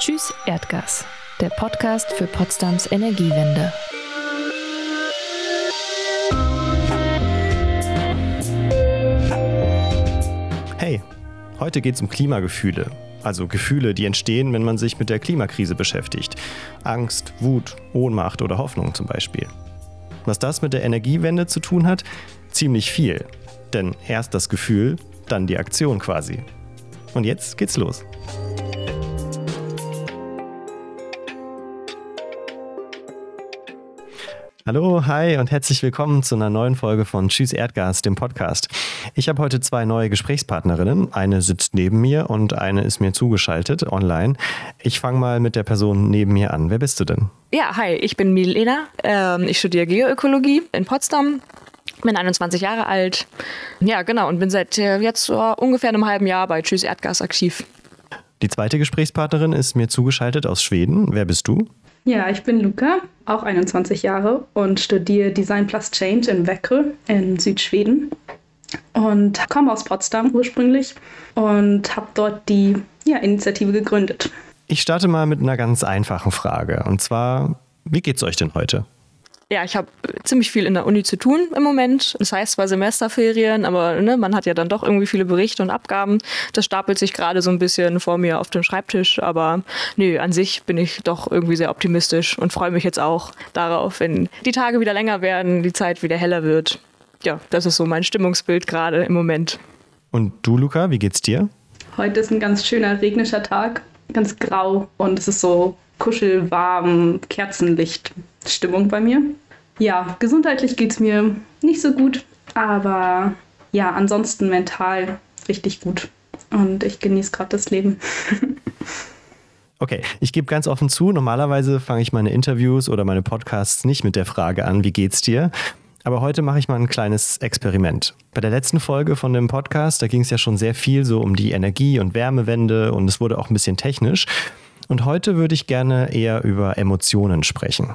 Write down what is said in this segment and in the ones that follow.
Tschüss Erdgas, der Podcast für Potsdams Energiewende. Hey, heute geht es um Klimagefühle. Also Gefühle, die entstehen, wenn man sich mit der Klimakrise beschäftigt. Angst, Wut, Ohnmacht oder Hoffnung zum Beispiel. Was das mit der Energiewende zu tun hat? Ziemlich viel. Denn erst das Gefühl, dann die Aktion quasi. Und jetzt geht's los. Hallo, hi und herzlich willkommen zu einer neuen Folge von Tschüss Erdgas, dem Podcast. Ich habe heute zwei neue Gesprächspartnerinnen. Eine sitzt neben mir und eine ist mir zugeschaltet online. Ich fange mal mit der Person neben mir an. Wer bist du denn? Ja, hi, ich bin Milena. Ähm, ich studiere Geoökologie in Potsdam. Bin 21 Jahre alt. Ja, genau, und bin seit äh, jetzt uh, ungefähr einem halben Jahr bei Tschüss Erdgas aktiv. Die zweite Gesprächspartnerin ist mir zugeschaltet aus Schweden. Wer bist du? Ja, ich bin Luca, auch 21 Jahre und studiere Design Plus Change in Växjö in Südschweden und komme aus Potsdam ursprünglich und habe dort die ja, Initiative gegründet. Ich starte mal mit einer ganz einfachen Frage und zwar, wie geht's euch denn heute? Ja, ich habe ziemlich viel in der Uni zu tun im Moment. Das heißt zwar Semesterferien, aber ne, man hat ja dann doch irgendwie viele Berichte und Abgaben. Das stapelt sich gerade so ein bisschen vor mir auf dem Schreibtisch. Aber nö, an sich bin ich doch irgendwie sehr optimistisch und freue mich jetzt auch darauf, wenn die Tage wieder länger werden, die Zeit wieder heller wird. Ja, das ist so mein Stimmungsbild gerade im Moment. Und du, Luca, wie geht's dir? Heute ist ein ganz schöner regnischer Tag, ganz grau und es ist so kuschelwarm, Kerzenlicht Stimmung bei mir. Ja, gesundheitlich geht es mir nicht so gut, aber ja, ansonsten mental richtig gut. Und ich genieße gerade das Leben. Okay, ich gebe ganz offen zu, normalerweise fange ich meine Interviews oder meine Podcasts nicht mit der Frage an, wie geht's dir? Aber heute mache ich mal ein kleines Experiment. Bei der letzten Folge von dem Podcast, da ging es ja schon sehr viel so um die Energie- und Wärmewende und es wurde auch ein bisschen technisch. Und heute würde ich gerne eher über Emotionen sprechen.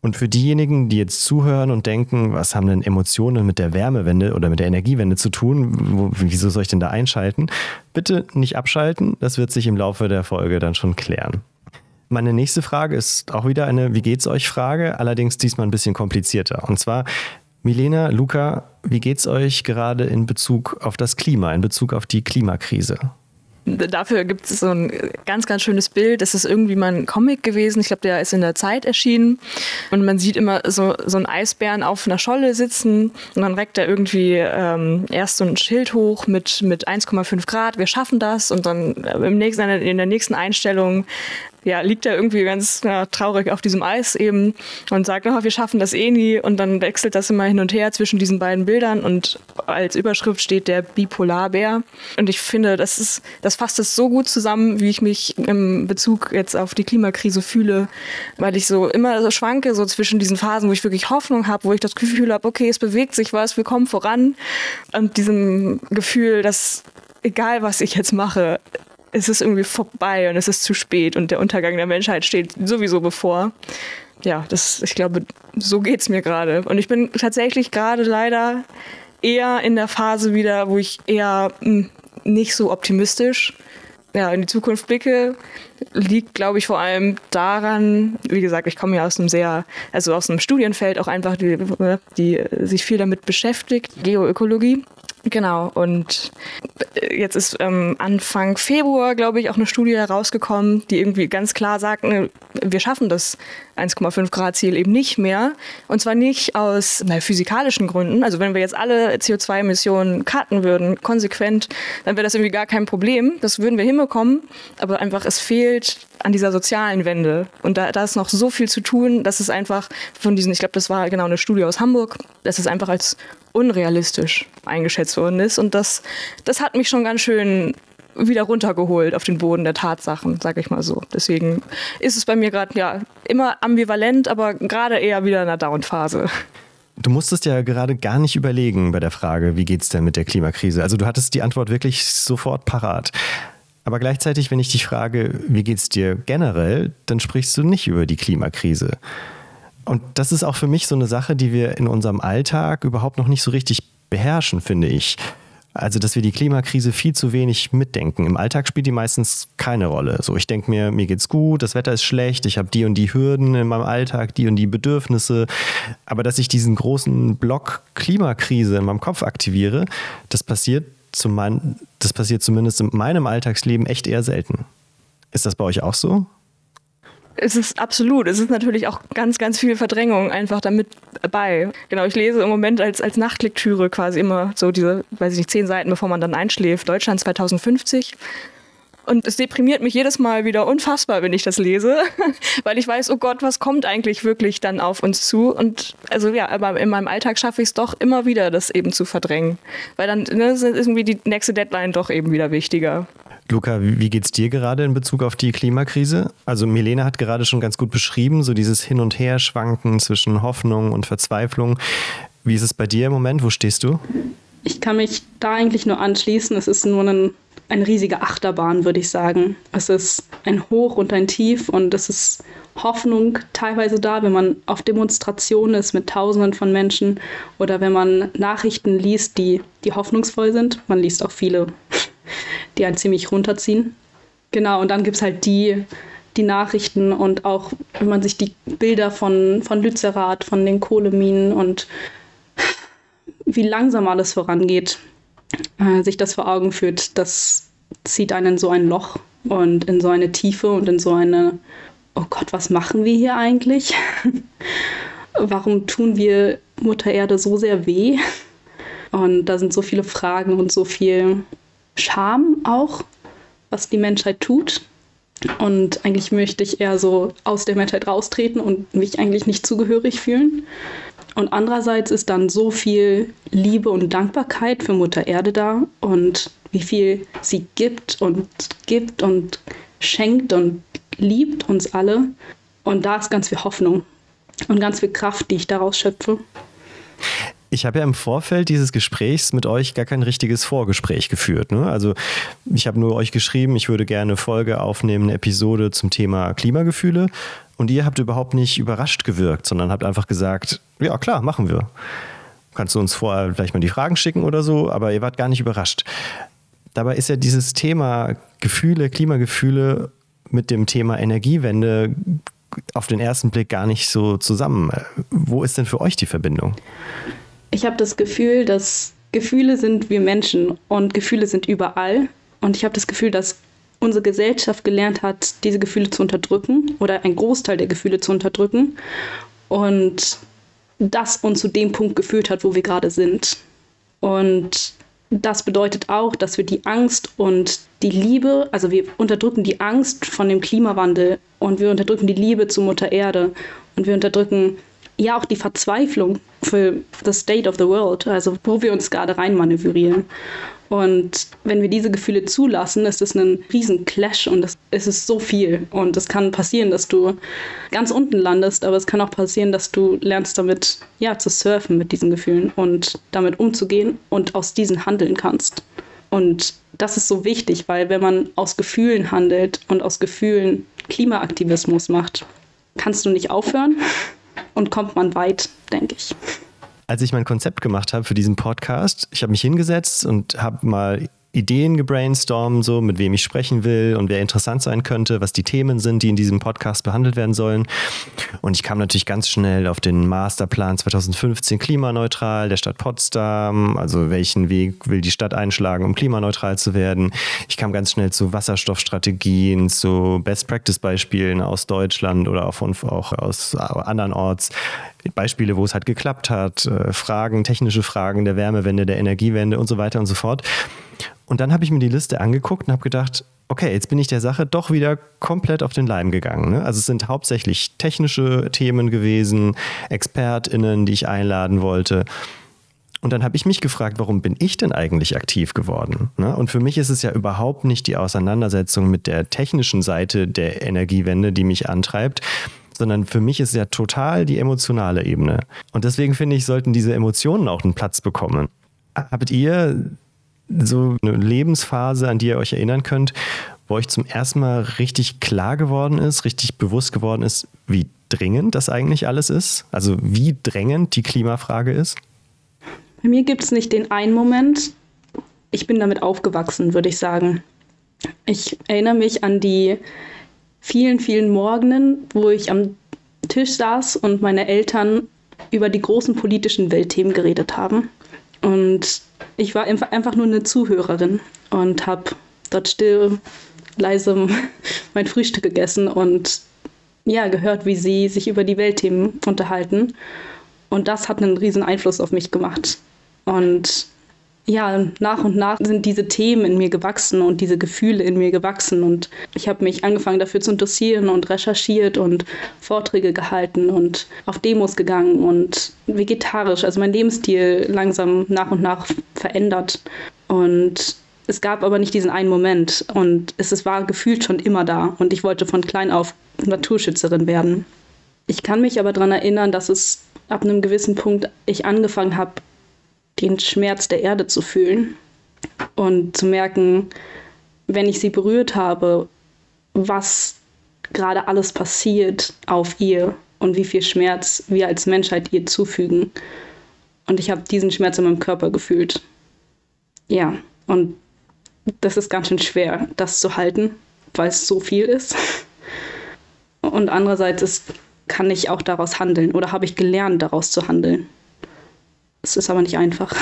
Und für diejenigen, die jetzt zuhören und denken, was haben denn Emotionen mit der Wärmewende oder mit der Energiewende zu tun? Wo, wieso soll ich denn da einschalten? Bitte nicht abschalten, das wird sich im Laufe der Folge dann schon klären. Meine nächste Frage ist auch wieder eine Wie geht's euch Frage, allerdings diesmal ein bisschen komplizierter. Und zwar, Milena, Luca, wie geht's euch gerade in Bezug auf das Klima, in Bezug auf die Klimakrise? Dafür gibt es so ein ganz, ganz schönes Bild. Das ist irgendwie mal ein Comic gewesen. Ich glaube, der ist in der Zeit erschienen. Und man sieht immer so, so einen Eisbären auf einer Scholle sitzen. Und dann reckt er irgendwie ähm, erst so ein Schild hoch mit, mit 1,5 Grad. Wir schaffen das. Und dann im nächsten, in der nächsten Einstellung ja, liegt er irgendwie ganz ja, traurig auf diesem Eis eben und sagt, oh, wir schaffen das eh nie. Und dann wechselt das immer hin und her zwischen diesen beiden Bildern und als Überschrift steht der Bipolarbär. Und ich finde, das ist, das fasst es so gut zusammen, wie ich mich im Bezug jetzt auf die Klimakrise fühle, weil ich so immer so schwanke, so zwischen diesen Phasen, wo ich wirklich Hoffnung habe, wo ich das Gefühl habe, okay, es bewegt sich was, wir kommen voran. Und diesem Gefühl, dass egal was ich jetzt mache, es ist irgendwie vorbei und es ist zu spät und der Untergang der Menschheit steht sowieso bevor. Ja, das, ich glaube, so geht es mir gerade. Und ich bin tatsächlich gerade leider eher in der Phase wieder, wo ich eher hm, nicht so optimistisch ja, in die Zukunft blicke, liegt, glaube ich, vor allem daran, wie gesagt, ich komme ja aus einem sehr, also aus einem Studienfeld auch einfach, die, die sich viel damit beschäftigt, Geoökologie. Genau, und jetzt ist ähm, Anfang Februar, glaube ich, auch eine Studie herausgekommen, die irgendwie ganz klar sagt, ne, wir schaffen das 1,5 Grad Ziel eben nicht mehr. Und zwar nicht aus na, physikalischen Gründen. Also wenn wir jetzt alle CO2-Emissionen cutten würden, konsequent, dann wäre das irgendwie gar kein Problem. Das würden wir hinbekommen. Aber einfach, es fehlt an dieser sozialen Wende. Und da, da ist noch so viel zu tun, dass es einfach von diesen, ich glaube, das war genau eine Studie aus Hamburg, dass es einfach als unrealistisch eingeschätzt worden ist. Und das, das hat mich schon ganz schön wieder runtergeholt auf den Boden der Tatsachen, sag ich mal so. Deswegen ist es bei mir gerade ja immer ambivalent, aber gerade eher wieder in der Down-Phase. Du musstest ja gerade gar nicht überlegen bei der Frage, wie geht's denn mit der Klimakrise? Also du hattest die Antwort wirklich sofort parat. Aber gleichzeitig, wenn ich dich frage, wie geht's dir generell, dann sprichst du nicht über die Klimakrise. Und das ist auch für mich so eine Sache, die wir in unserem Alltag überhaupt noch nicht so richtig beherrschen, finde ich. Also, dass wir die Klimakrise viel zu wenig mitdenken. Im Alltag spielt die meistens keine Rolle. So, ich denke mir, mir geht's gut, das Wetter ist schlecht, ich habe die und die Hürden in meinem Alltag, die und die Bedürfnisse. Aber dass ich diesen großen Block Klimakrise in meinem Kopf aktiviere, das passiert, zu mein, das passiert zumindest in meinem Alltagsleben echt eher selten. Ist das bei euch auch so? Es ist absolut. Es ist natürlich auch ganz, ganz viel Verdrängung einfach damit bei. Genau, ich lese im Moment als, als Nachtlektüre quasi immer so diese, weiß ich nicht, zehn Seiten, bevor man dann einschläft, Deutschland 2050. Und es deprimiert mich jedes Mal wieder unfassbar, wenn ich das lese, weil ich weiß, oh Gott, was kommt eigentlich wirklich dann auf uns zu? Und also ja, aber in meinem Alltag schaffe ich es doch immer wieder, das eben zu verdrängen. Weil dann ne, ist irgendwie die nächste Deadline doch eben wieder wichtiger. Luca, wie geht's dir gerade in Bezug auf die Klimakrise? Also Milena hat gerade schon ganz gut beschrieben, so dieses Hin- und Herschwanken zwischen Hoffnung und Verzweiflung. Wie ist es bei dir im Moment? Wo stehst du? Ich kann mich da eigentlich nur anschließen. Es ist nur ein, eine riesige Achterbahn, würde ich sagen. Es ist ein Hoch und ein Tief und es ist Hoffnung teilweise da, wenn man auf Demonstrationen ist mit Tausenden von Menschen oder wenn man Nachrichten liest, die, die hoffnungsvoll sind. Man liest auch viele die einen ziemlich runterziehen. Genau, und dann gibt es halt die, die Nachrichten und auch, wenn man sich die Bilder von, von Lützerath, von den Kohleminen und wie langsam alles vorangeht, äh, sich das vor Augen führt, das zieht einen in so ein Loch und in so eine Tiefe und in so eine, oh Gott, was machen wir hier eigentlich? Warum tun wir Mutter Erde so sehr weh? Und da sind so viele Fragen und so viel Scham auch, was die Menschheit tut. Und eigentlich möchte ich eher so aus der Menschheit raustreten und mich eigentlich nicht zugehörig fühlen. Und andererseits ist dann so viel Liebe und Dankbarkeit für Mutter Erde da und wie viel sie gibt und gibt und schenkt und liebt uns alle. Und da ist ganz viel Hoffnung und ganz viel Kraft, die ich daraus schöpfe. Ich habe ja im Vorfeld dieses Gesprächs mit euch gar kein richtiges Vorgespräch geführt. Ne? Also ich habe nur euch geschrieben, ich würde gerne Folge aufnehmen, eine Episode zum Thema Klimagefühle. Und ihr habt überhaupt nicht überrascht gewirkt, sondern habt einfach gesagt, ja klar, machen wir. Kannst du uns vorher vielleicht mal die Fragen schicken oder so, aber ihr wart gar nicht überrascht. Dabei ist ja dieses Thema Gefühle, Klimagefühle mit dem Thema Energiewende auf den ersten Blick gar nicht so zusammen. Wo ist denn für euch die Verbindung? Ich habe das Gefühl, dass Gefühle sind wir Menschen und Gefühle sind überall. Und ich habe das Gefühl, dass unsere Gesellschaft gelernt hat, diese Gefühle zu unterdrücken oder einen Großteil der Gefühle zu unterdrücken. Und das uns zu dem Punkt geführt hat, wo wir gerade sind. Und das bedeutet auch, dass wir die Angst und die Liebe, also wir unterdrücken die Angst von dem Klimawandel und wir unterdrücken die Liebe zu Mutter Erde und wir unterdrücken ja auch die Verzweiflung für the state of the world, also wo wir uns gerade reinmanövrieren. Und wenn wir diese Gefühle zulassen, ist es ein riesen Clash und es, ist so viel. Und es kann passieren, dass du ganz unten landest, aber es kann auch passieren, dass du lernst damit, ja, zu surfen mit diesen Gefühlen und damit umzugehen und aus diesen handeln kannst. Und das ist so wichtig, weil wenn man aus Gefühlen handelt und aus Gefühlen Klimaaktivismus macht, kannst du nicht aufhören und kommt man weit, denke ich. Als ich mein Konzept gemacht habe für diesen Podcast, ich habe mich hingesetzt und habe mal Ideen gebrainstormt, so mit wem ich sprechen will und wer interessant sein könnte, was die Themen sind, die in diesem Podcast behandelt werden sollen. Und ich kam natürlich ganz schnell auf den Masterplan 2015 klimaneutral der Stadt Potsdam, also welchen Weg will die Stadt einschlagen, um klimaneutral zu werden. Ich kam ganz schnell zu Wasserstoffstrategien, zu Best-Practice-Beispielen aus Deutschland oder auch, von, auch aus anderen Orts. Beispiele, wo es halt geklappt hat, äh, Fragen, technische Fragen der Wärmewende, der Energiewende und so weiter und so fort. Und dann habe ich mir die Liste angeguckt und habe gedacht, okay, jetzt bin ich der Sache doch wieder komplett auf den Leim gegangen. Ne? Also es sind hauptsächlich technische Themen gewesen, ExpertInnen, die ich einladen wollte. Und dann habe ich mich gefragt, warum bin ich denn eigentlich aktiv geworden? Ne? Und für mich ist es ja überhaupt nicht die Auseinandersetzung mit der technischen Seite der Energiewende, die mich antreibt, sondern für mich ist ja total die emotionale Ebene. Und deswegen finde ich, sollten diese Emotionen auch einen Platz bekommen. Habt ihr so eine Lebensphase, an die ihr euch erinnern könnt, wo euch zum ersten Mal richtig klar geworden ist, richtig bewusst geworden ist, wie dringend das eigentlich alles ist? Also wie drängend die Klimafrage ist? Bei mir gibt es nicht den einen Moment. ich bin damit aufgewachsen, würde ich sagen. Ich erinnere mich an die vielen, vielen Morgenen, wo ich am Tisch saß und meine Eltern über die großen politischen Weltthemen geredet haben. Und ich war einfach nur eine Zuhörerin und habe dort still, leise mein Frühstück gegessen und ja, gehört, wie sie sich über die Weltthemen unterhalten. Und das hat einen riesen Einfluss auf mich gemacht. Und ja, nach und nach sind diese Themen in mir gewachsen und diese Gefühle in mir gewachsen. Und ich habe mich angefangen dafür zu interessieren und recherchiert und Vorträge gehalten und auf Demos gegangen und vegetarisch, also mein Lebensstil langsam nach und nach verändert. Und es gab aber nicht diesen einen Moment und es, war gefühlt schon immer da und ich wollte von klein auf Naturschützerin werden. Ich kann mich aber daran erinnern, dass es ab einem gewissen Punkt ich angefangen habe, den Schmerz der Erde zu fühlen und zu merken, wenn ich sie berührt habe, was gerade alles passiert auf ihr und wie viel Schmerz wir als Menschheit ihr zufügen. Und ich habe diesen Schmerz in meinem Körper gefühlt. Ja, und das ist ganz schön schwer, das zu halten, weil es so viel ist. Und andererseits ist, kann ich auch daraus handeln oder habe ich gelernt, daraus zu handeln. Es ist aber nicht einfach.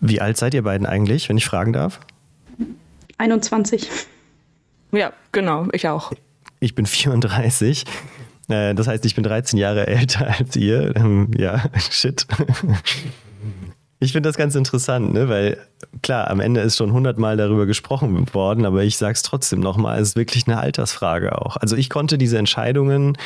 Wie alt seid ihr beiden eigentlich, wenn ich fragen darf? 21. Ja, genau, ich auch. Ich bin 34. Äh, das heißt, ich bin 13 Jahre älter als ihr. Ähm, ja, shit. Ich finde das ganz interessant, ne? weil klar, am Ende ist schon hundertmal darüber gesprochen worden, aber ich sage es trotzdem nochmal, es ist wirklich eine Altersfrage auch. Also ich konnte diese Entscheidungen,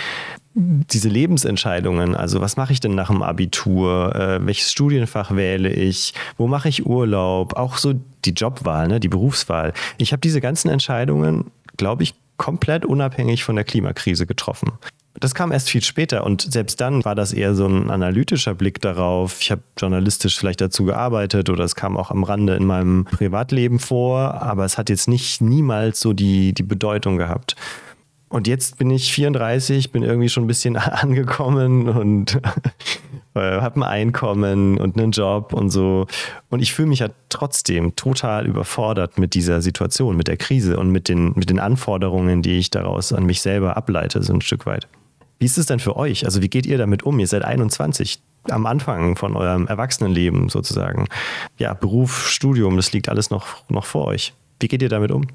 diese Lebensentscheidungen, also was mache ich denn nach dem Abitur, äh, welches Studienfach wähle ich, wo mache ich Urlaub, auch so die Jobwahl, ne? die Berufswahl. Ich habe diese ganzen Entscheidungen, glaube ich, komplett unabhängig von der Klimakrise getroffen. Das kam erst viel später und selbst dann war das eher so ein analytischer Blick darauf. Ich habe journalistisch vielleicht dazu gearbeitet oder es kam auch am Rande in meinem Privatleben vor, aber es hat jetzt nicht niemals so die, die Bedeutung gehabt. Und jetzt bin ich 34, bin irgendwie schon ein bisschen angekommen und äh, habe ein Einkommen und einen Job und so. Und ich fühle mich ja trotzdem total überfordert mit dieser Situation, mit der Krise und mit den, mit den Anforderungen, die ich daraus an mich selber ableite, so ein Stück weit. Wie ist es denn für euch? Also wie geht ihr damit um? Ihr seid 21, am Anfang von eurem Erwachsenenleben sozusagen. Ja, Beruf, Studium, das liegt alles noch, noch vor euch. Wie geht ihr damit um?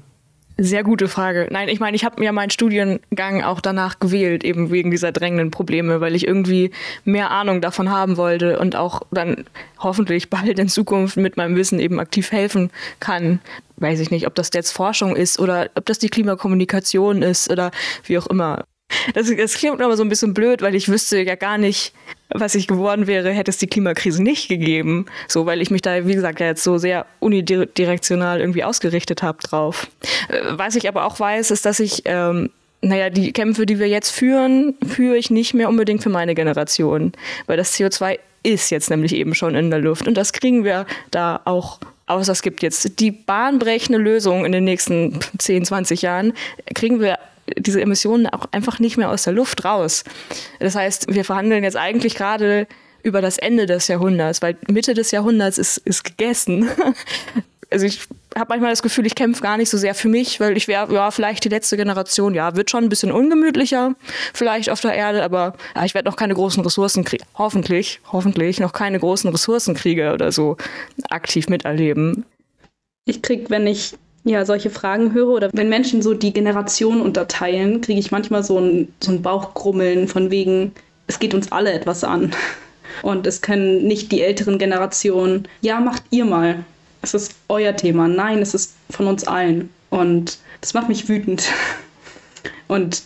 Sehr gute Frage. Nein, ich meine, ich habe mir meinen Studiengang auch danach gewählt, eben wegen dieser drängenden Probleme, weil ich irgendwie mehr Ahnung davon haben wollte und auch dann hoffentlich bald in Zukunft mit meinem Wissen eben aktiv helfen kann. Weiß ich nicht, ob das jetzt Forschung ist oder ob das die Klimakommunikation ist oder wie auch immer. Das, das klingt aber so ein bisschen blöd, weil ich wüsste ja gar nicht, was ich geworden wäre, hätte es die Klimakrise nicht gegeben. So, weil ich mich da, wie gesagt, ja jetzt so sehr unidirektional irgendwie ausgerichtet habe drauf. Äh, was ich aber auch weiß, ist, dass ich, ähm, naja, die Kämpfe, die wir jetzt führen, führe ich nicht mehr unbedingt für meine Generation. Weil das CO2 ist jetzt nämlich eben schon in der Luft. Und das kriegen wir da auch außer es gibt jetzt die bahnbrechende Lösung in den nächsten 10, 20 Jahren, kriegen wir diese Emissionen auch einfach nicht mehr aus der Luft raus. Das heißt, wir verhandeln jetzt eigentlich gerade über das Ende des Jahrhunderts, weil Mitte des Jahrhunderts ist, ist gegessen. Also ich habe manchmal das Gefühl, ich kämpfe gar nicht so sehr für mich, weil ich wäre, ja, vielleicht die letzte Generation, ja, wird schon ein bisschen ungemütlicher, vielleicht auf der Erde, aber ja, ich werde noch keine großen Ressourcen kriegen, hoffentlich, hoffentlich noch keine großen Ressourcenkriege oder so aktiv miterleben. Ich kriege, wenn ich ja, solche Fragen höre oder wenn Menschen so die Generation unterteilen, kriege ich manchmal so ein, so ein Bauchgrummeln von wegen, es geht uns alle etwas an. Und es können nicht die älteren Generationen, ja, macht ihr mal. Es ist euer Thema. Nein, es ist von uns allen. Und das macht mich wütend. Und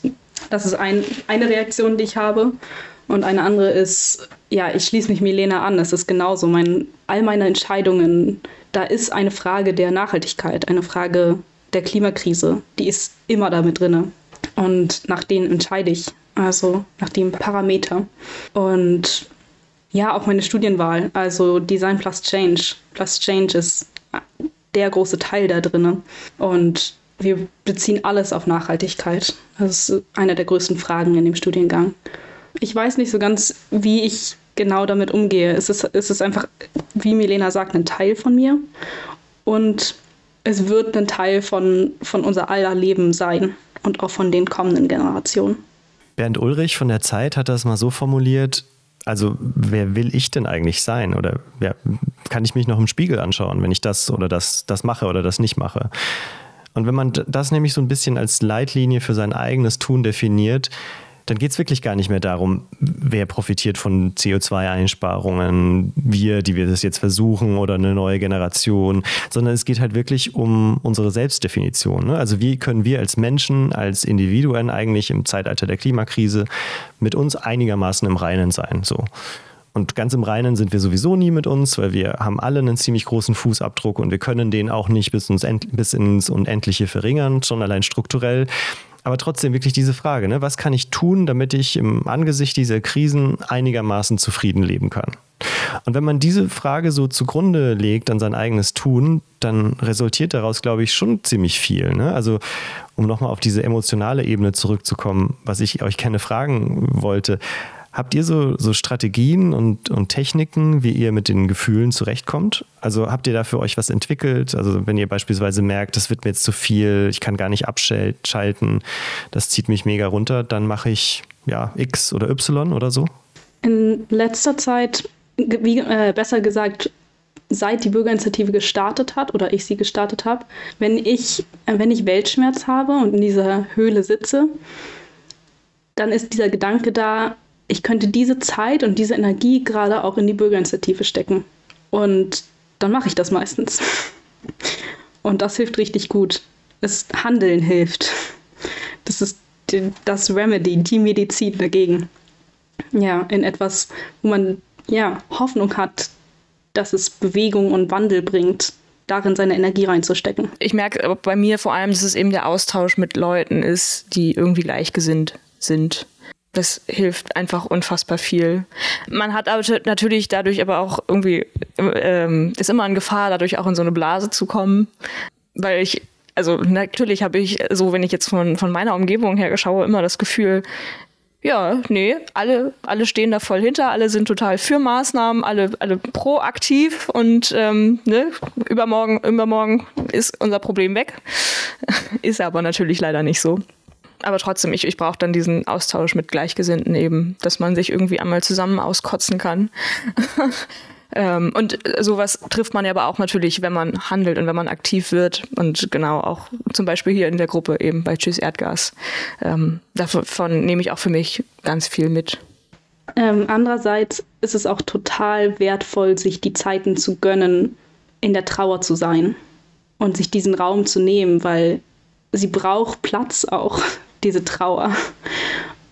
das ist ein, eine Reaktion, die ich habe. Und eine andere ist, ja, ich schließe mich Milena an. Es ist genauso. Mein, all meine Entscheidungen da ist eine Frage der Nachhaltigkeit, eine Frage der Klimakrise, die ist immer damit drin. Und nach denen entscheide ich, also nach dem Parameter. Und ja, auch meine Studienwahl, also Design plus Change. Plus Change ist der große Teil da drin. Und wir beziehen alles auf Nachhaltigkeit. Das ist eine der größten Fragen in dem Studiengang. Ich weiß nicht so ganz, wie ich genau damit umgehe. Es ist, es ist einfach, wie Milena sagt, ein Teil von mir. Und es wird ein Teil von, von unser aller Leben sein und auch von den kommenden Generationen. Bernd Ulrich von der Zeit hat das mal so formuliert, also wer will ich denn eigentlich sein? Oder ja, kann ich mich noch im Spiegel anschauen, wenn ich das oder das, das mache oder das nicht mache? Und wenn man das nämlich so ein bisschen als Leitlinie für sein eigenes Tun definiert, dann geht es wirklich gar nicht mehr darum, wer profitiert von CO2-Einsparungen, wir, die wir das jetzt versuchen oder eine neue Generation, sondern es geht halt wirklich um unsere Selbstdefinition. Ne? Also wie können wir als Menschen, als Individuen eigentlich im Zeitalter der Klimakrise mit uns einigermaßen im Reinen sein. So. Und ganz im Reinen sind wir sowieso nie mit uns, weil wir haben alle einen ziemlich großen Fußabdruck und wir können den auch nicht bis, ins Unendliche verringern, schon allein strukturell. Aber trotzdem wirklich diese Frage, ne? was kann ich tun, damit ich im Angesicht dieser Krisen einigermaßen zufrieden leben kann? Und wenn man diese Frage so zugrunde legt an sein eigenes Tun, dann resultiert daraus, glaube ich, schon ziemlich viel. Ne? Also, um nochmal auf diese emotionale Ebene zurückzukommen, was ich euch keine fragen wollte, Habt ihr so, so Strategien und, und Techniken, wie ihr mit den Gefühlen zurechtkommt? Also habt ihr da für euch was entwickelt? Also wenn ihr beispielsweise merkt, das wird mir jetzt zu viel, ich kann gar nicht abschalten, das zieht mich mega runter, dann mache ich ja X oder Y oder so? In letzter Zeit, wie, äh, besser gesagt, seit die Bürgerinitiative gestartet hat oder ich sie gestartet habe, wenn ich, äh, wenn ich Weltschmerz habe und in dieser Höhle sitze, dann ist dieser Gedanke da, ich könnte diese Zeit und diese Energie gerade auch in die Bürgerinitiative stecken. Und dann mache ich das meistens. Und das hilft richtig gut. Das Handeln hilft. Das ist das Remedy, die Medizin dagegen. Ja, in etwas, wo man ja Hoffnung hat, dass es Bewegung und Wandel bringt, darin seine Energie reinzustecken. Ich merke bei mir vor allem, dass es eben der Austausch mit Leuten ist, die irgendwie gleichgesinnt sind das hilft einfach unfassbar viel. Man hat aber natürlich dadurch aber auch irgendwie, ähm, ist immer in Gefahr, dadurch auch in so eine Blase zu kommen, weil ich also natürlich habe ich so, wenn ich jetzt von, von meiner Umgebung her schaue, immer das Gefühl, ja, nee, alle, alle stehen da voll hinter, alle sind total für Maßnahmen, alle, alle proaktiv und ähm, ne, übermorgen, übermorgen ist unser Problem weg. ist aber natürlich leider nicht so aber trotzdem, ich, ich brauche dann diesen Austausch mit Gleichgesinnten eben, dass man sich irgendwie einmal zusammen auskotzen kann. ähm, und sowas trifft man ja aber auch natürlich, wenn man handelt und wenn man aktiv wird. Und genau auch zum Beispiel hier in der Gruppe eben bei Tschüss Erdgas. Ähm, davon nehme ich auch für mich ganz viel mit. Ähm, andererseits ist es auch total wertvoll, sich die Zeiten zu gönnen, in der Trauer zu sein und sich diesen Raum zu nehmen, weil sie braucht Platz auch diese Trauer.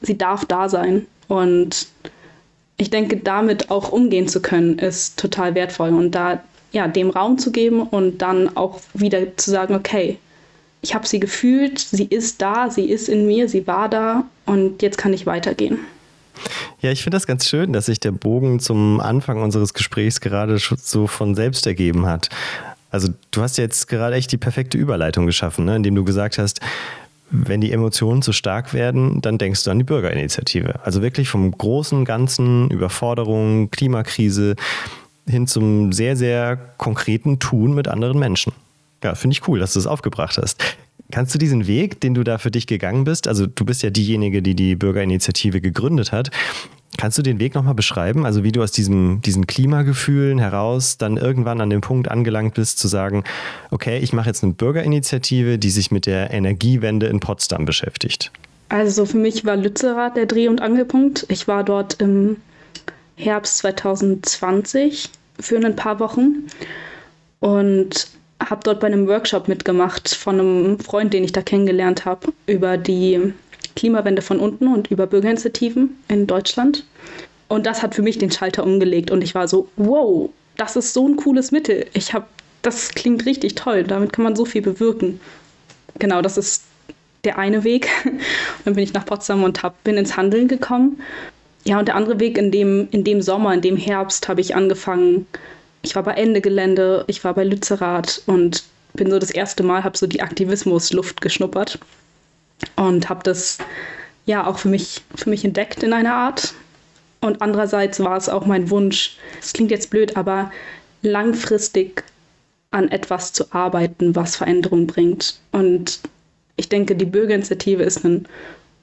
Sie darf da sein. Und ich denke, damit auch umgehen zu können, ist total wertvoll. Und da ja, dem Raum zu geben und dann auch wieder zu sagen, okay, ich habe sie gefühlt, sie ist da, sie ist in mir, sie war da und jetzt kann ich weitergehen. Ja, ich finde das ganz schön, dass sich der Bogen zum Anfang unseres Gesprächs gerade so von selbst ergeben hat. Also du hast jetzt gerade echt die perfekte Überleitung geschaffen, ne? indem du gesagt hast, wenn die Emotionen zu stark werden, dann denkst du an die Bürgerinitiative. Also wirklich vom großen Ganzen, Überforderung, Klimakrise hin zum sehr, sehr konkreten Tun mit anderen Menschen. Ja, finde ich cool, dass du es aufgebracht hast. Kannst du diesen Weg, den du da für dich gegangen bist, also du bist ja diejenige, die die Bürgerinitiative gegründet hat, Kannst du den Weg nochmal beschreiben? Also wie du aus diesem, diesen Klimagefühlen heraus dann irgendwann an dem Punkt angelangt bist, zu sagen, okay, ich mache jetzt eine Bürgerinitiative, die sich mit der Energiewende in Potsdam beschäftigt. Also für mich war Lützerath der Dreh- und Angelpunkt. Ich war dort im Herbst 2020 für ein paar Wochen und habe dort bei einem Workshop mitgemacht von einem Freund, den ich da kennengelernt habe, über die Klimawende von unten und über Bürgerinitiativen in Deutschland. Und das hat für mich den Schalter umgelegt und ich war so, wow, das ist so ein cooles Mittel. Ich habe, das klingt richtig toll, damit kann man so viel bewirken. Genau, das ist der eine Weg. dann bin ich nach Potsdam und hab, bin ins Handeln gekommen. Ja, und der andere Weg, in dem, in dem Sommer, in dem Herbst, habe ich angefangen. Ich war bei Ende Gelände, ich war bei Lützerath und bin so das erste Mal, habe so die Aktivismusluft geschnuppert und habe das ja auch für mich, für mich entdeckt in einer Art. Und andererseits war es auch mein Wunsch, es klingt jetzt blöd, aber langfristig an etwas zu arbeiten, was Veränderung bringt. Und ich denke, die Bürgerinitiative ist ein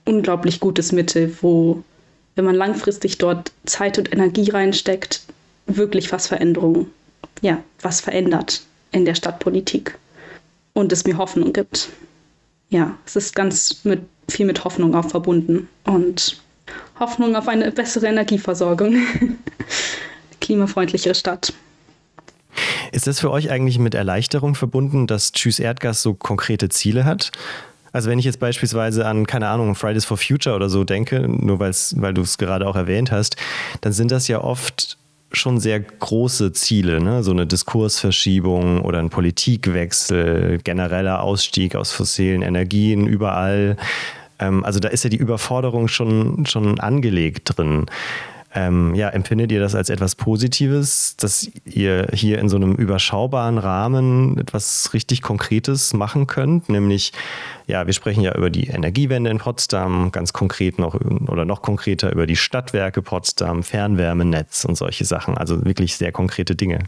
unglaublich gutes Mittel, wo, wenn man langfristig dort Zeit und Energie reinsteckt, wirklich was Veränderung, ja, was verändert in der Stadtpolitik und es mir Hoffnung gibt. Ja, es ist ganz mit, viel mit Hoffnung auch verbunden und Hoffnung auf eine bessere Energieversorgung. Klimafreundlichere Stadt. Ist das für euch eigentlich mit Erleichterung verbunden, dass Tschüss Erdgas so konkrete Ziele hat? Also wenn ich jetzt beispielsweise an, keine Ahnung, Fridays for Future oder so denke, nur weil du es gerade auch erwähnt hast, dann sind das ja oft schon sehr große Ziele, ne? so eine Diskursverschiebung oder ein Politikwechsel, genereller Ausstieg aus fossilen Energien überall. Ähm, also da ist ja die Überforderung schon, schon angelegt drin. Ähm, ja, empfindet ihr das als etwas Positives, dass ihr hier in so einem überschaubaren Rahmen etwas richtig Konkretes machen könnt? Nämlich, ja, wir sprechen ja über die Energiewende in Potsdam, ganz konkret noch oder noch konkreter über die Stadtwerke Potsdam, Fernwärmenetz und solche Sachen. Also wirklich sehr konkrete Dinge.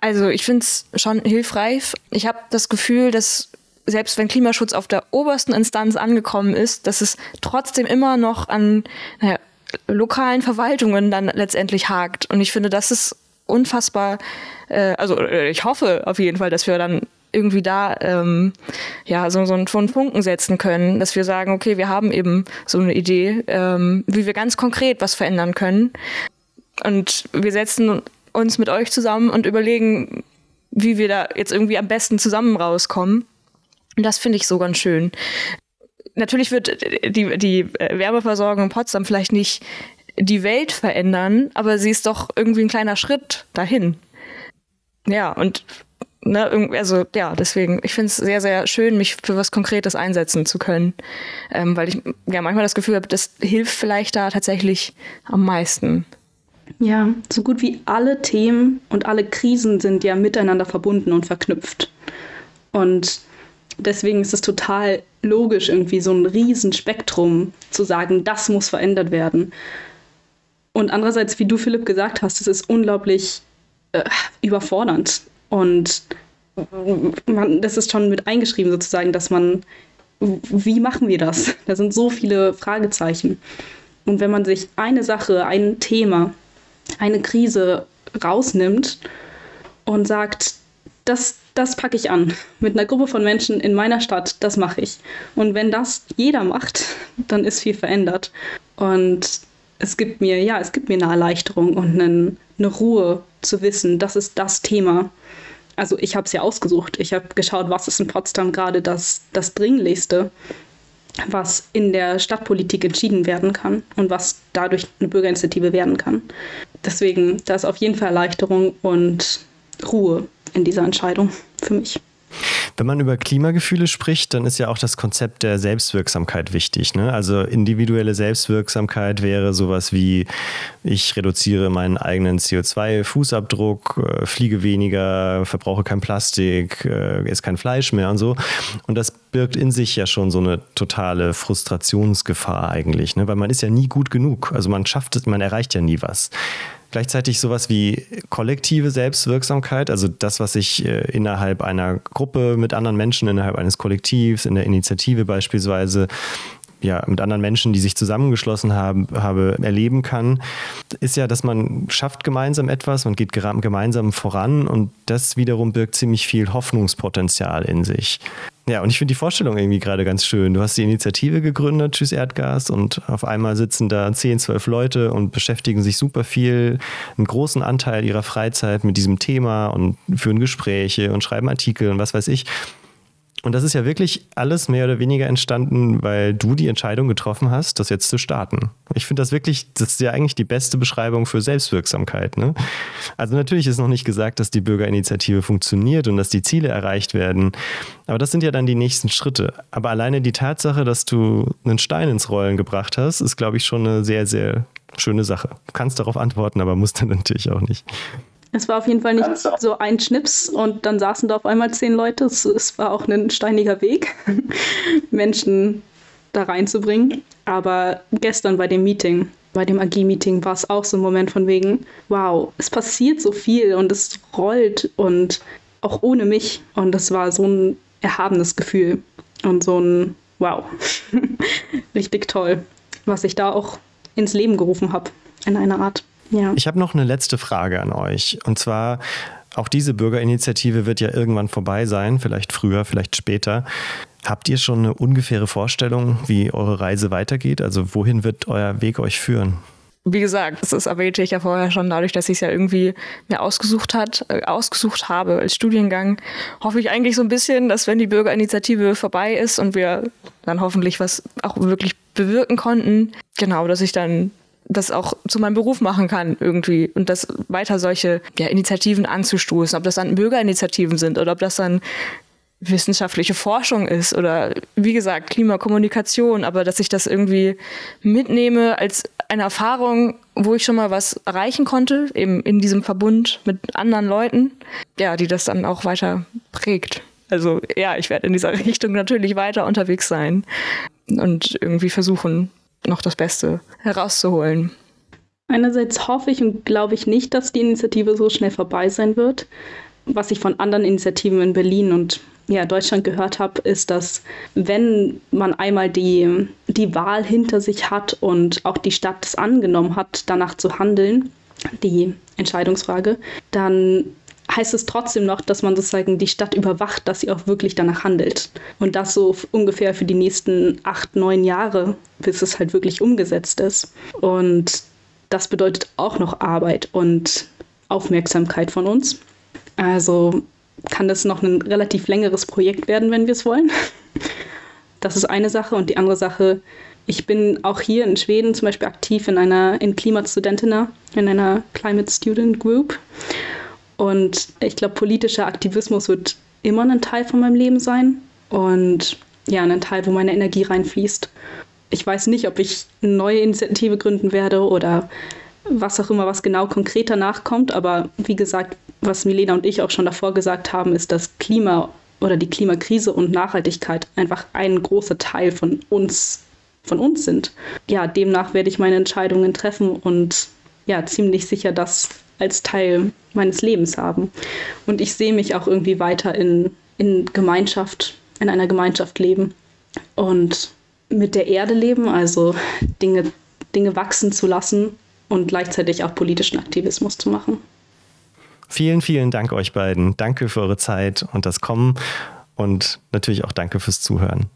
Also ich finde es schon hilfreich. Ich habe das Gefühl, dass selbst wenn Klimaschutz auf der obersten Instanz angekommen ist, dass es trotzdem immer noch an naja, lokalen Verwaltungen dann letztendlich hakt. Und ich finde, das ist unfassbar, äh, also äh, ich hoffe auf jeden Fall, dass wir dann irgendwie da ähm, ja so, so einen, Funken setzen können, dass wir sagen, okay, wir haben eben so eine Idee, ähm, wie wir ganz konkret was verändern können. Und wir setzen uns mit euch zusammen und überlegen, wie wir da jetzt irgendwie am besten zusammen rauskommen. Und das finde ich so ganz schön natürlich wird die, die Wärmeversorgung in Potsdam vielleicht nicht die Welt verändern, aber sie ist doch irgendwie ein kleiner Schritt dahin. Ja, und ne, also ja, deswegen, ich finde es sehr, sehr schön, mich für was Konkretes einsetzen zu können. Ähm, weil ich ja manchmal das Gefühl habe, das hilft vielleicht da tatsächlich am meisten. Ja, so gut wie alle Themen und alle Krisen sind ja miteinander verbunden und verknüpft. Und deswegen ist es total logisch, irgendwie so ein Riesenspektrum zu sagen, das muss verändert werden. Und andererseits, wie du, Philipp, gesagt hast, es ist unglaublich äh, überfordernd. Und man, das ist schon mit eingeschrieben sozusagen, dass man, wie machen wir das? Da sind so viele Fragezeichen. Und wenn man sich eine Sache, ein Thema, eine Krise rausnimmt und sagt, das, das packe ich an. Mit einer Gruppe von Menschen in meiner Stadt, das mache ich. Und wenn das jeder macht, dann ist viel verändert. Und es gibt mir, ja, es gibt mir eine Erleichterung und einen, eine Ruhe zu wissen, das ist das Thema. Also ich habe es ja ausgesucht. Ich habe geschaut, was ist in Potsdam gerade das, das Dringlichste, was in der Stadtpolitik entschieden werden kann und was dadurch eine Bürgerinitiative werden kann. Deswegen, da ist auf jeden Fall Erleichterung und Ruhe in dieser Entscheidung für mich. Wenn man über Klimagefühle spricht, dann ist ja auch das Konzept der Selbstwirksamkeit wichtig. Ne? Also individuelle Selbstwirksamkeit wäre sowas wie, ich reduziere meinen eigenen CO2-Fußabdruck, äh, fliege weniger, verbrauche kein Plastik, äh, esse kein Fleisch mehr und so. Und das birgt in sich ja schon so eine totale Frustrationsgefahr eigentlich, ne? weil man ist ja nie gut genug. Also man schafft es, man erreicht ja nie was gleichzeitig sowas wie kollektive Selbstwirksamkeit, also das, was ich äh, innerhalb einer Gruppe mit anderen Menschen, innerhalb eines Kollektivs, in der Initiative beispielsweise, ja, mit anderen Menschen, die sich zusammengeschlossen haben, habe, erleben kann, ist ja, dass man schafft gemeinsam etwas, man geht gemeinsam voran und das wiederum birgt ziemlich viel Hoffnungspotenzial in sich. Ja, und ich finde die Vorstellung irgendwie gerade ganz schön. Du hast die Initiative gegründet, Tschüss Erdgas, und auf einmal sitzen da 10, 12 Leute und beschäftigen sich super viel, einen großen Anteil ihrer Freizeit mit diesem Thema und führen Gespräche und schreiben Artikel und was weiß ich. Und das ist ja wirklich alles mehr oder weniger entstanden, weil du die Entscheidung getroffen hast, das jetzt zu starten. Ich finde das wirklich, das ist ja eigentlich die beste Beschreibung für Selbstwirksamkeit. Ne? Also natürlich ist noch nicht gesagt, dass die Bürgerinitiative funktioniert und dass die Ziele erreicht werden. Aber das sind ja dann die nächsten Schritte. Aber alleine die Tatsache, dass du einen Stein ins Rollen gebracht hast, ist, glaube ich, schon eine sehr, sehr schöne Sache. Du kannst darauf antworten, aber musst dann natürlich auch nicht. Es war auf jeden Fall nicht so ein Schnips und dann saßen da auf einmal zehn Leute. Es, es war auch ein steiniger Weg, Menschen da reinzubringen. Aber gestern bei dem Meeting, Bei dem AG-Meeting war es auch so ein Moment von wegen, wow, es passiert so viel und es rollt und auch ohne mich. Und das war so ein erhabenes Gefühl und so ein Wow, richtig toll, was ich da auch ins Leben gerufen habe, in einer Art. Ja. Ich habe noch eine letzte Frage an euch. Und zwar, auch diese Bürgerinitiative wird ja irgendwann vorbei sein, vielleicht früher, vielleicht später. Habt ihr schon eine ungefähre Vorstellung, wie eure Reise weitergeht? Also wohin wird euer Weg euch führen? wie gesagt, das erwähnte ich ja vorher schon, dadurch, dass ich es ja irgendwie mir ausgesucht hat, äh, ausgesucht habe als Studiengang, hoffe ich eigentlich so ein bisschen, dass wenn die Bürgerinitiative vorbei ist und wir dann hoffentlich was auch wirklich bewirken konnten, genau, dass ich dann das auch zu meinem Beruf machen kann irgendwie und das weiter solche ja, Initiativen anzustoßen, ob das dann Bürgerinitiativen sind oder ob das dann wissenschaftliche Forschung ist oder wie gesagt Klimakommunikation, aber dass ich das irgendwie mitnehme als eine Erfahrung, wo ich schon mal was erreichen konnte, eben in diesem Verbund mit anderen Leuten, ja, die das dann auch weiter prägt. Also ja, ich werde in dieser Richtung natürlich weiter unterwegs sein und irgendwie versuchen, noch das Beste herauszuholen. Einerseits hoffe ich und glaube ich nicht, dass die Initiative so schnell vorbei sein wird. Was ich von anderen Initiativen in Berlin und ja, Deutschland gehört habe, ist, dass wenn man einmal die, die Wahl hinter sich hat und auch die Stadt es angenommen hat, danach zu handeln, die Entscheidungsfrage, dann heißt es trotzdem noch, dass man sozusagen die Stadt überwacht, dass sie auch wirklich danach handelt. Und das so ungefähr für die nächsten acht, neun Jahre, bis es halt wirklich umgesetzt ist. Und das bedeutet auch noch Arbeit und Aufmerksamkeit von uns. Also kann das noch ein relativ längeres Projekt werden, wenn wir es wollen. Das ist eine Sache. Und die andere Sache, ich bin auch hier in Schweden zum Beispiel aktiv in einer in Klimastudentinnen, in einer Climate Student Group. Und ich glaube, politischer Aktivismus wird immer ein Teil von meinem Leben sein. Und ja, ein Teil, wo meine Energie reinfließt. Ich weiß nicht, ob ich eine neue Initiative gründen werde oder was auch immer, was genau konkreter nachkommt. Aber wie gesagt, was Milena und ich auch schon davor gesagt haben, ist, dass Klima oder die Klimakrise und Nachhaltigkeit einfach ein großer Teil von uns, von uns sind. Ja, demnach werde ich meine Entscheidungen treffen und ja, ziemlich sicher das als Teil meines Lebens haben. Und ich sehe mich auch irgendwie weiter in, in Gemeinschaft, in einer Gemeinschaft leben und mit der Erde leben, also Dinge, Dinge wachsen zu lassen und gleichzeitig auch politischen Aktivismus zu machen. Vielen, vielen Dank euch beiden. Danke für eure Zeit und das Kommen und natürlich auch danke fürs Zuhören.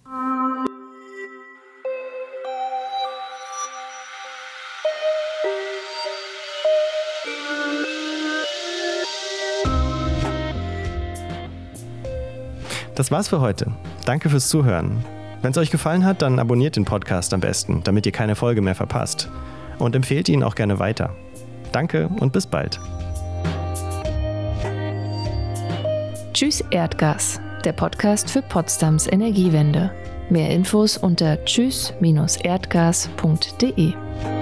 Das war's für heute. Danke fürs Zuhören. Wenn es euch gefallen hat, dann abonniert den Podcast am besten, damit ihr keine Folge mehr verpasst. Und empfehlt ihn auch gerne weiter. Danke und bis bald. Tschüss Erdgas, der Podcast für Potsdams Energiewende. Mehr Infos unter tschüss-erdgas.de.